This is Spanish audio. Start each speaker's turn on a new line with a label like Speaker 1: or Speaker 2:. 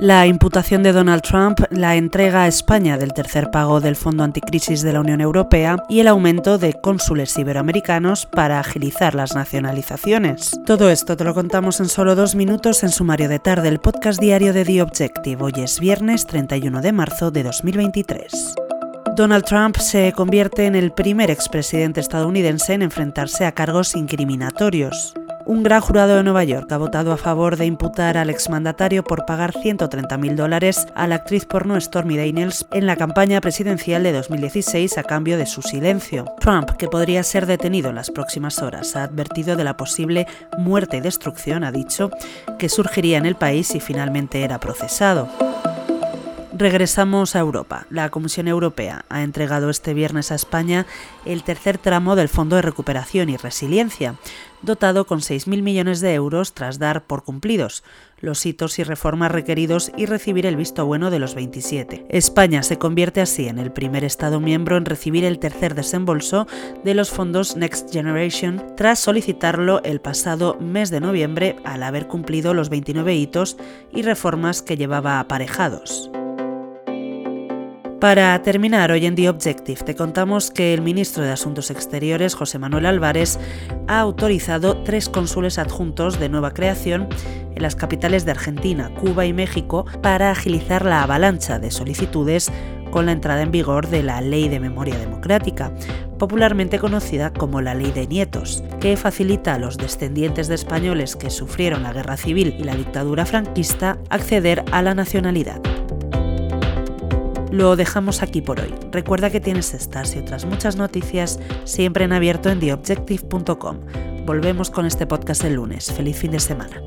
Speaker 1: La imputación de Donald Trump, la entrega a España del tercer pago del Fondo Anticrisis de la Unión Europea y el aumento de cónsules iberoamericanos para agilizar las nacionalizaciones. Todo esto te lo contamos en solo dos minutos en sumario de tarde, el podcast diario de The Objective. Hoy es viernes 31 de marzo de 2023. Donald Trump se convierte en el primer expresidente estadounidense en enfrentarse a cargos incriminatorios. Un gran jurado de Nueva York ha votado a favor de imputar al exmandatario por pagar 130.000 dólares a la actriz porno Stormy Daniels en la campaña presidencial de 2016 a cambio de su silencio. Trump, que podría ser detenido en las próximas horas, ha advertido de la posible muerte y destrucción, ha dicho, que surgiría en el país si finalmente era procesado. Regresamos a Europa. La Comisión Europea ha entregado este viernes a España el tercer tramo del Fondo de Recuperación y Resiliencia, dotado con 6.000 millones de euros tras dar por cumplidos los hitos y reformas requeridos y recibir el visto bueno de los 27. España se convierte así en el primer Estado miembro en recibir el tercer desembolso de los fondos Next Generation tras solicitarlo el pasado mes de noviembre al haber cumplido los 29 hitos y reformas que llevaba aparejados. Para terminar, hoy en The Objective te contamos que el ministro de Asuntos Exteriores, José Manuel Álvarez, ha autorizado tres cónsules adjuntos de nueva creación en las capitales de Argentina, Cuba y México para agilizar la avalancha de solicitudes con la entrada en vigor de la Ley de Memoria Democrática, popularmente conocida como la Ley de Nietos, que facilita a los descendientes de españoles que sufrieron la guerra civil y la dictadura franquista acceder a la nacionalidad. Lo dejamos aquí por hoy. Recuerda que tienes estas y otras muchas noticias siempre en abierto en theobjective.com. Volvemos con este podcast el lunes. Feliz fin de semana.